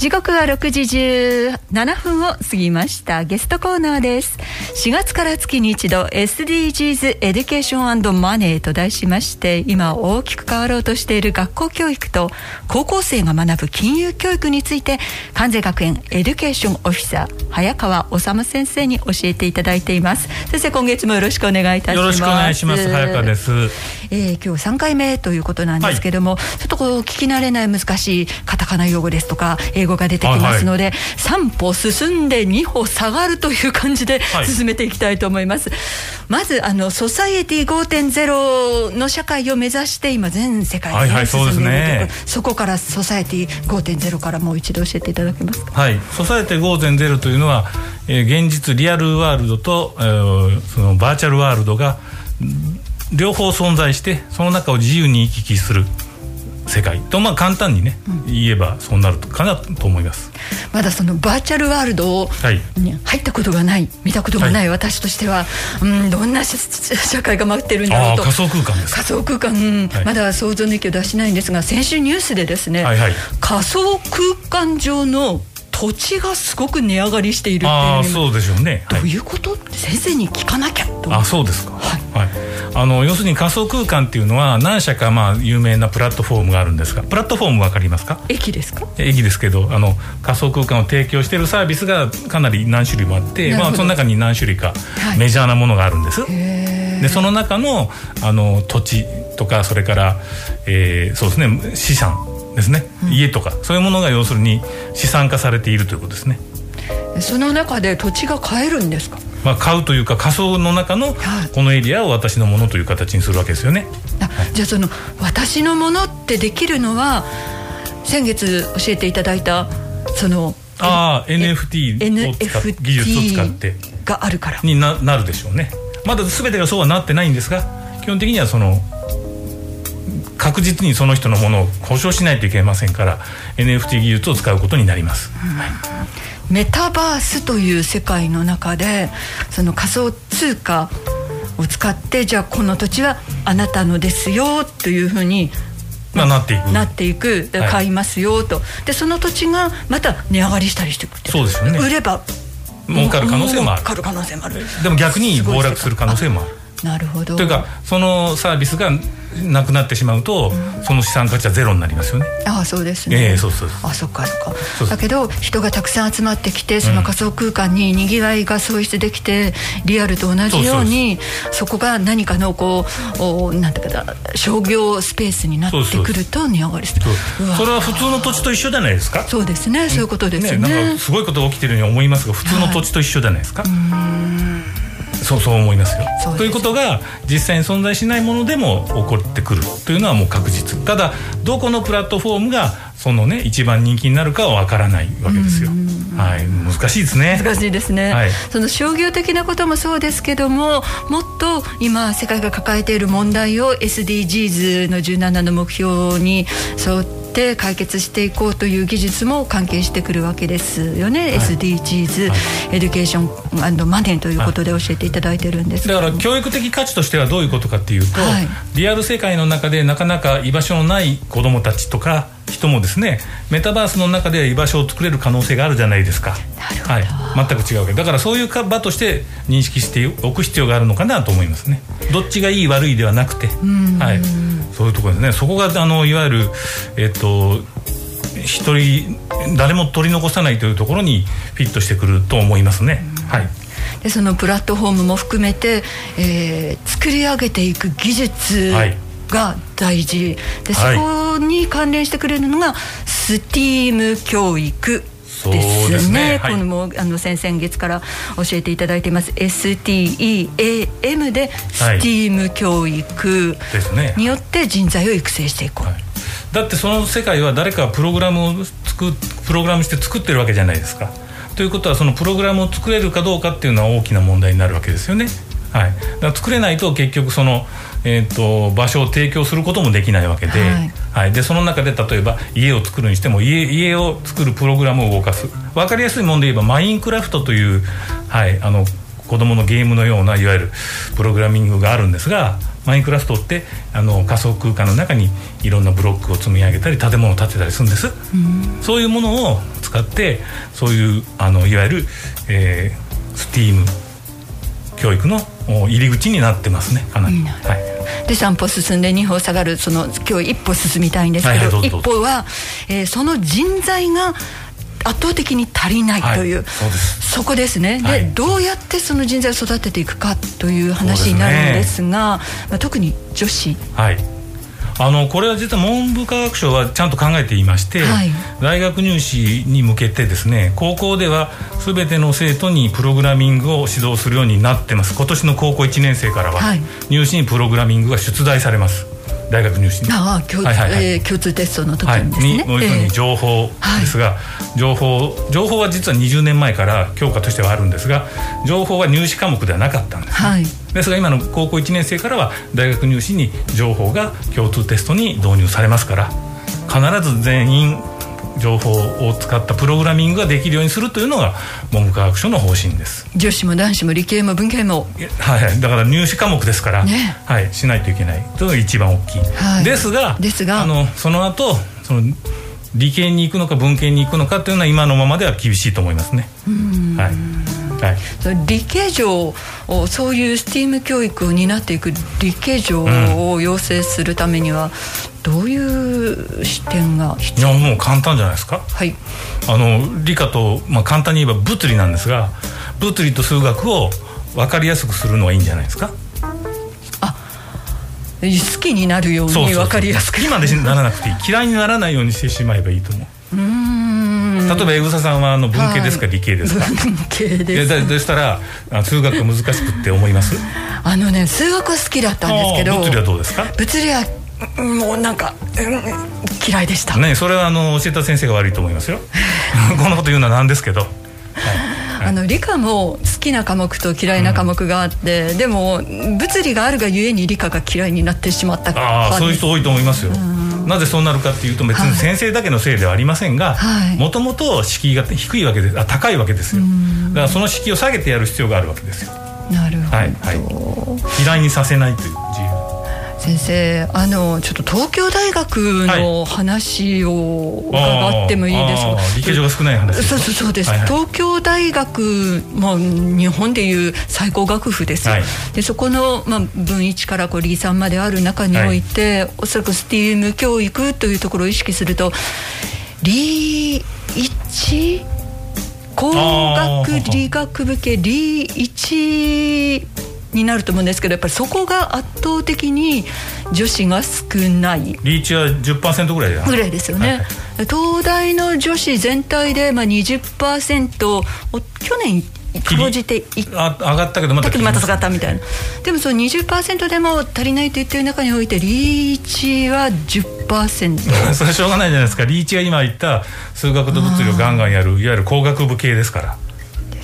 時刻は6時17分を過ぎました。ゲストコーナーです。4月から月に一度 SDGs エデュケーションマネーと題しまして今大きく変わろうとしている学校教育と高校生が学ぶ金融教育について関西学園エデュケーションオフィサー早川治先生に教えていただいています。先生今月もよろしくお願いいたします。よろしくお願いします。早川です、えー、今日3回目ということなんですけども、はい、ちょっとこう聞き慣れない難しいカタカナ用語ですとか英語語が出てきますので、はい、3歩進んで2歩下がるという感じで進めていきたいと思います。はい、まずあのソサイエティ5.0の社会を目指して今全世界で、ね、進んでいるという、ね、そこからソサイエティ5.0からもう一度教えていただけますか？はい、ソサイエティ5.0というのは、えー、現実リアルワールドと、えー、そのバーチャルワールドが両方存在してその中を自由に行き来する世界とまあ簡単にね、うん、言えばそうなるかなと思います。まだそのバーチャルワールドに入ったことがない、見たことがない私としては、はい、うんどんな社会が待ってるんだろうと。仮想空間です仮想空間、うん。はい、まだ想像の域を出しないんですが先週ニュースでですね、はいはい、仮想空間上の土地がすごく値上がりしているっていうそうでしょうね、どういうこと、先生に聞かなきゃと。あそうですか。はい、はい、あの要するに仮想空間っていうのは何社かまあ有名なプラットフォームがあるんですがプラットフォーム分かりますか？駅ですか？駅ですけどあの仮想空間を提供しているサービスがかなり何種類もあってまあその中に何種類かメジャーなものがあるんです、はい、でその中のあの土地とかそれから、えー、そうですね資産ですね、うん、家とかそういうものが要するに資産化されているということですね。その中で土地が買えるんですか？まあ、買うというか仮想の中のこのエリアを私のものという形にするわけですよね。はい、じゃあその私のものってできるのは先月教えていただいたそのああ NFT を使っ技術を使って。があるから。にななるでしょうね。まだ全てがそうはなってないんですが基本的にはその確実にその人のものを保証しないといけませんから NFT 技術を使うことになります、うん、メタバースという世界の中でその仮想通貨を使ってじゃあこの土地はあなたのですよというふうにまあ、なっていく。なっていく。買いますよと、はい、でその土地がまた値上がりしたりしてくそうですよね。売れば儲かる可能性もある。儲かる可能性もある。でも逆に暴落する可能性もあるなるほど。というかそのサービスがなくなってしまうと、うん、その資産価値はゼロになりますよね。ああそうですね、えー、そうそうあそっかそっか。だけど人がたくさん集まってきてその仮想空間ににぎわいが創出できて、リアルと同じようにそこが何かのこうおなんていうか商業スペースになってくると値上がりする。それは普通の土地と一緒じゃないですか？そうですね。そういうことですね。ねなんかすごいことが起きてるように思いますが普通の土地と一緒じゃないですか、はい、うんそうそう思いますよ。ということが実際に存在しないものでも起こってくるというのはもう確実ただどこのプラットフォームがそのね一番人気になるかはわからないわけですよ。はい、難しいですね。難しいですね。はい、その商業的なこともそうですけども、もっと今世界が抱えている問題を SDGs の17の目標に沿ってって解決していこうという技術も関係してくるわけですよね、はい、SDGs、はい、エデュケーションマネーということで教えていただいてるんですだから教育的価値としてはどういうことかっていうと、はい、リアル世界の中でなかなか居場所のない子どもたちとか人もですねメタバースの中で居場所を作れる可能性があるじゃないですか。はい、全く違うわけ。だからそういう場として認識しておく必要があるのかなと思いますね。どっちがいい悪いではなくて、はい、そういうところですね。そこがあのいわゆるえっと一人誰も取り残さないというところにフィットしてくると思いますね。はい。でそのプラットフォームも含めて、えー、作り上げていく技術が大事、でそこに関連してくれるのが STEAM 教育ですね。すねこのもあの先々月から教えていただいています STEAM で STEAM 教育によって人材を育成していこう。はい、だってその世界は誰かプログラムを作プログラムして作ってるわけじゃないですか。ということはそのプログラムを作れるかどうかっていうのは大きな問題になるわけですよね。はい、だ作れないと結局その、えーと、場所を提供することもできないわけではい、はい、でその中で例えば家を作るにしても家家を作るプログラムを動かす。分かりやすいもので言えばマインクラフトという、はい、あの子供のゲームのようないわゆるプログラミングがあるんですがマインクラフトってあの仮想空間の中にいろんなブロックを積み上げたり建物を建てたりするんです、うん、そういうものを使ってそういうあのいわゆる、えー、スティーム教育の入り口になってますねかなり、うん、はい、で3歩進んで2歩下がるその今日一歩進みたいんですけどはいはい、一歩は、えー、その人材が圧倒的に足りないという、はい、そこですね、はい、でどうやってその人材を育てていくかという話になるんですが、ね、まあ、特に女子。はいあのこれは実は文部科学省はちゃんと考えていまして、はい、大学入試に向けてですね高校では全ての生徒にプログラミングを指導するようになってます。今年の高校1年生からは、入試にプログラミングが出題されます大学入試にああ共,、はいはいはい。えー、共通テストの時にですね、はい、に要するに情報ですが、えー、情報情報は実は20年前から教科としてはあるんですが情報は入試科目ではなかったんです、ね、はい、ですが今の高校1年生からは大学入試に情報が共通テストに導入されますから必ず全員情報を使ったプログラミングができるようにするというのが文部科学省の方針です。女子も男子も理系も文系も。はいだから入試科目ですから、ね、はいしないといけないというのが一番大きい、はい、ですがですが。あのその後その理系に行くのか文系に行くのかというのは今のままでは厳しいと思いますね。はいはい、理系上そういう STEAM 教育を担っていく理系上を養成するためには、どういう視点が必要？いやもう簡単じゃないですか、はい、あの理科と、まあ、簡単に言えば物理なんですが物理と数学を分かりやすくするのはいいんじゃないですか？あ好きになるように分かりやすく。今でならなくていい。嫌いにならないようにしてしまえばいいと思う。うん例えば江草さんはあの文系ですか、はい、理系ですか？文系です。ででしたら数学難しくって思います？あのね数学は好きだったんですけど物理はどうですか？物理はもうなんか、うん、嫌いでした。ねそれはあの教えた先生が悪いと思いますよ。こんなこと言うのはなんですけど、はい。あの理科も好きな科目と嫌いな科目があって、うん、でも物理があるがゆえに理科が嫌いになってしまったああそういう人多いと思いますよ、なぜそうなるかっていうと別に先生だけのせいではありませんがもともと敷居が低いわけであ高いわけですよ。だからその敷居を下げてやる必要があるわけですよ。なるほど、はいはい、嫌いにさせないという先生あのちょっと東京大学の話を伺ってもいいですか、はい、理系上が少ない話そうそうそうです、はいはい、東京大学も日本でいう最高学府です、はい、でそこの、まあ、分一からこう理3まである中において、はい、おそらく STEAM 教育というところを意識すると理1工学理学部系理1になると思うんですけどやっぱりそこが圧倒的に女子が少ない。リーチは10%ぐらいぐらいですよね、はい。はい、東大の女子全体でまあ20%去年かろうじてあ上がったけどまたまた下がったみたいな。でもその20%でも足りないと言ってる中においてリーチは10% それしょうがないじゃないですか。リーチが今言った数学と物理をガンガンやるいわゆる工学部系ですから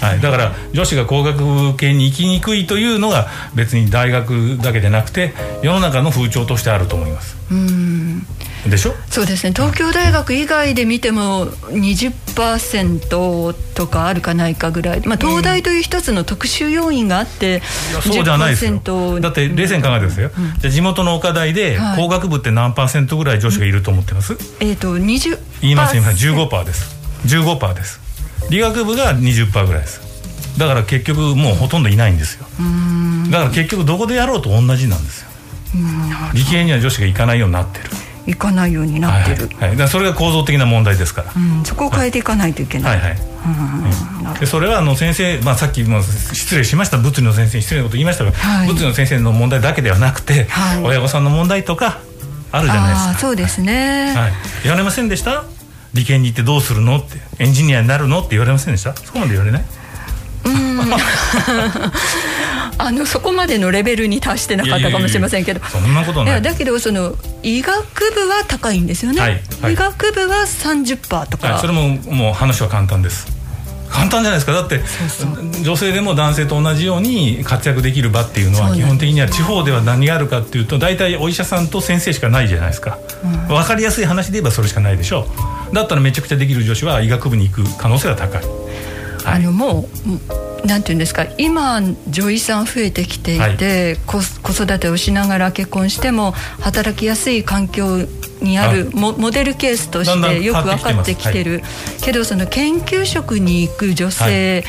はい、だから女子が工学部系に行きにくいというのが別に大学だけでなくて世の中の風潮としてあると思います。うん。でしょ？そうですね。東京大学以外で見ても20%とかあるかないかぐらい、まあ、東大という一つの特殊要因があって、うん、そうじゃないですよ。だって冷静に考えてですよ、うん、じゃ地元の岡大で工学部って何パーセントぐらい女子がいると思ってます、えっ、ー、と20言います今15%です。15%です理学部が20%ぐらいです。だから結局もうほとんどいないんですよ。だから結局どこでやろうと同じなんですよ。理系には女子が行かないようになってる。行かないようになってる、はい、はい、それが構造的な問題ですから、うん、そこを変えていかないといけない、はいはい。はい、でそれはあの先生、まあ、さっきも失礼しました。物理の先生に失礼なこと言いましたが、はい、物理の先生の問題だけではなくて、はい、親御さんの問題とかあるじゃないですか。そうですね、はい、言われませんでした？理系に行ってどうするのって。エンジニアになるのって言われませんでした？そこまで言われない？うん。あのそこまでのレベルに達してなかったかもしれませんけど。そんなことない。だけどその医学部は高いんですよね、はいはい、医学部は30%とか、はい、それももう話は簡単です簡単じゃないですか。だって女性でも男性と同じように活躍できる場っていうのは基本的には地方では何があるかっていうと大体お医者さんと先生しかないじゃないですか、うん、分かりやすい話で言えばそれしかないでしょう。だったらめちゃくちゃできる女子は医学部に行く可能性が高い、あのもうなんていうんですか今女医さん増えてきていて、はい、子育てをしながら結婚しても働きやすい環境にあるモ,、モデルケースとしてよく分かってきてる。けどその研究職に行く女性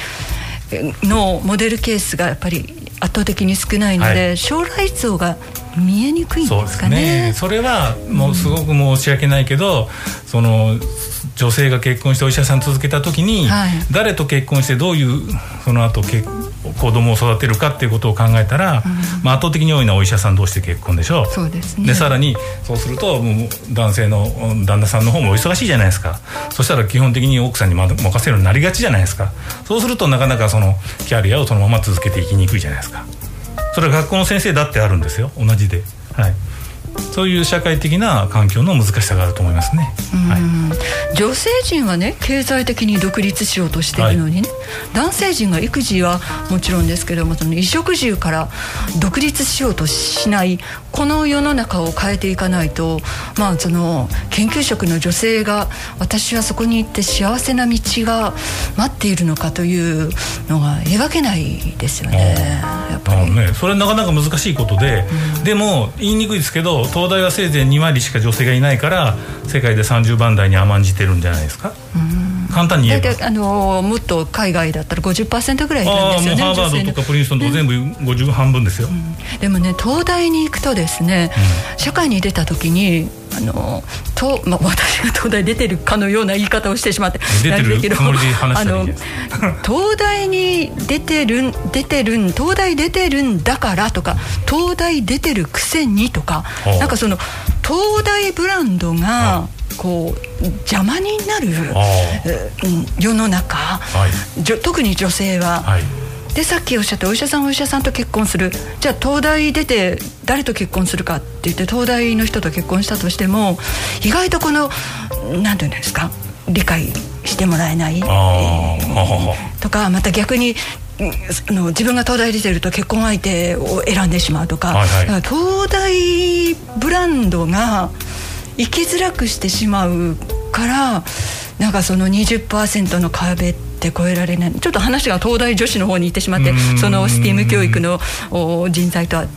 のモデルケースがやっぱり圧倒的に少ないので、将来像が見えにくいんですかね。そ、ね、れはもうすごく申し訳ないけど、うん、その女性が結婚してお医者さん続けた時に、はい、誰と結婚してどういうその後け子供を育てるかっていうことを考えたら、うん、まあ、圧倒的に多いのはお医者さん同士で結婚でしょそうですね。でさらにそうするともう男性の旦那さんの方もお忙しいじゃないですか。そしたら基本的に奥さんに任せるようになりがちじゃないですか。そうするとなかなかそのキャリアをそのまま続けていきにくいじゃないですか。それは学校の先生だってあるんですよ。同じで。はいそういう社会的な環境の難しさがあると思いますね。はい、女性陣はね経済的に独立しようとしているのにね、はい、男性陣が育児はもちろんですけどもその衣食住から独立しようとしないこの世の中を変えていかないと、まあ、その研究職の女性が私はそこに行って幸せな道が待っているのかというのが描けないですよね。やっぱりね、それなかなか難しいことで、うん、でも言いにくいですけど東大はせいぜい2割しか女性がいないから世界で30番台に甘んじてるんじゃないですか？簡単に言えば。あのもっと海外だったら50%ぐらいいるんですよねハーバードとかプリンストンとか全部50半分ですよ、うん、でもね東大に行くとですね、うん、社会に出た時にあのと、まあ、私が東大出てるかのような言い方をしてしまって出てるつもりで話したらいい東大に出てる出てる東大出てるんだからとか東大出てるくせにとかなんかその東大ブランドがこう邪魔になる世の中、はい、特に女性は。はい。でさっきおっしゃったお医者さんお医者さんと結婚する。じゃあ東大出て誰と結婚するかって言って東大の人と結婚したとしても意外とこの何て言うんですか理解してもらえない、えー、とかまた逆にあの自分が東大出てると結婚相手を選んでしまうとか。はいはい、か東大ブランドが生きづらくしてしまうからなんかその20%の壁って超えられない。ちょっと話が東大女子の方に行ってしまってその STEAM 教育の人材とは違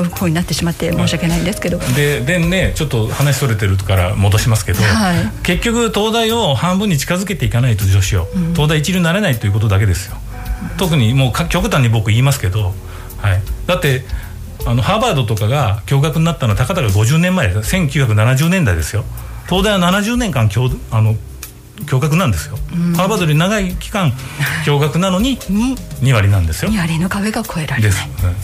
う方になってしまって申し訳ないんですけど、ででねちょっと話それてるから戻しますけど、はい、結局東大を半分に近づけていかないと女子を、東大一流になれないということだけですよ。特にもう極端に僕言いますけど、はい、だってあのハーバードとかが共学になったのはたかだか50年前です。1970年代ですよ。東大は70年間共あの共学なんですよ、ハーバードより長い期間共学なのに2割なんですよ。2割の壁が超えられない。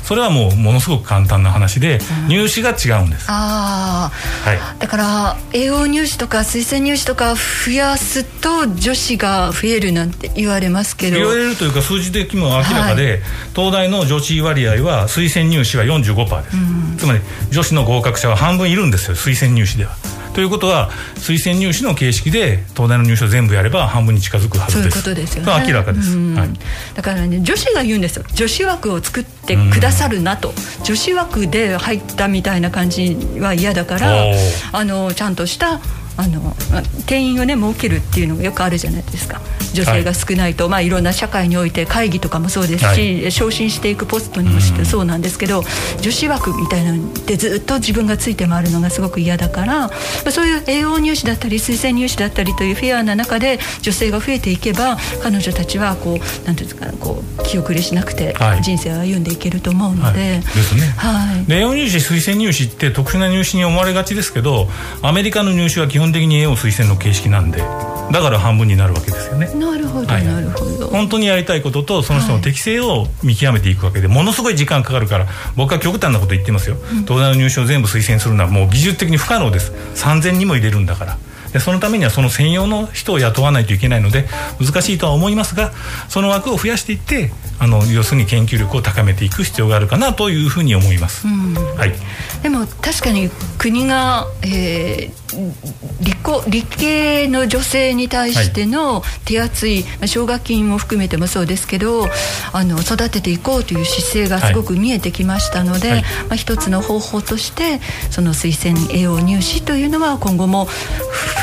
それはもうものすごく簡単な話で、入試が違うんです。ああ、はい、だから栄養入試とか推薦入試とか増やすと女子が増えるなんて言われますけど。言われるというか数字的にも明らかで、はい、東大の女子割合は推薦入試は45%です、つまり女子の合格者は半分いるんですよ推薦入試ではということは推薦入試の形式で東大の入試を全部やれば半分に近づくはずです。そういうことですよね。明らかです、はい、だからね女子が言うんですよ。女子枠を作ってくださるなと、女子枠で入ったみたいな感じは嫌だからあのちゃんとしたあの定員をね設けるっていうのがよくあるじゃないですか。女性が少ないと、はいまあ、いろんな社会において会議とかもそうですし、はい、昇進していくポストにもしてそうなんですけど、女子枠みたいなのでずっと自分がついて回るのがすごく嫌だから、まあ、そういう栄養入試だったり推薦入試だったりというフェアな中で女性が増えていけば彼女たちはこうなんていうんですかこう気遅れしなくて人生を歩んでいけると思うので。はい、ですね。はい、栄養入試推薦入試って特殊な入試に思われがちですけどアメリカの入試は基本的に栄養推薦の形式なんで。だから半分になるわけですよね。なるほど、はい、なるほど。本当にやりたいこととその人の適性を見極めていくわけで、ものすごい時間かかるから僕は極端なこと言ってますよ、うん、東大の入試を全部推薦するのはもう技術的に不可能です。3000人も入れるんだからでそのためにはその専用の人を雇わないといけないので難しいとは思いますがその枠を増やしていってあの要するに研究力を高めていく必要があるかなというふうに思います。はい、でも確かに国が、えー、理工理系の女性に対しての手厚い、はい、奨学金も含めてもそうですけどあの育てていこうという姿勢がすごく見えてきましたので、はい、まあ、一つの方法としてその推薦栄養入試というのは今後も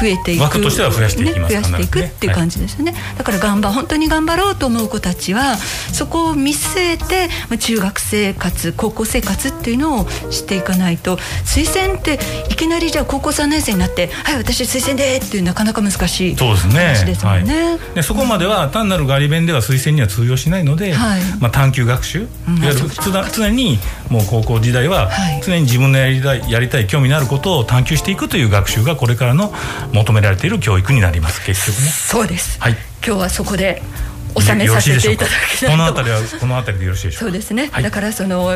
増えていく。枠としては増やしていきます、ね、増やしていくっていう感じですよね、はい、だから頑張本当に頑張ろうと思う子たちはそこを見据えて中学生活高校生活っていうのをしていかないと推薦っていきなりじゃあ高校3年生になって「はい私推薦で」っていうなかなか難しい話ですもんね。はい、でそこまでは単なるガリ弁では推薦には通用しないので、はい、まあ、探究学習、うん、いわゆる常にもう高校時代は常に自分のやりたいやりたい興味のあることを探求していくという学習がこれからの求められている教育になります。結局ね。そうです、はい、今日はそこで収めさせていただきこの辺りは この辺りでよろしいでしょうそうですね、はい、だからその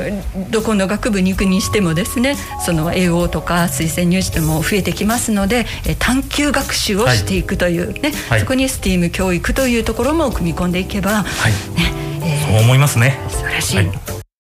どこの学部に行くにしてもですねその英語とか推薦入試でも増えてきますので探究学習をしていくというね、はい、そこに STEAM 教育というところも組み込んでいけば、はい。ねえー、そう思いますね。素晴らしい、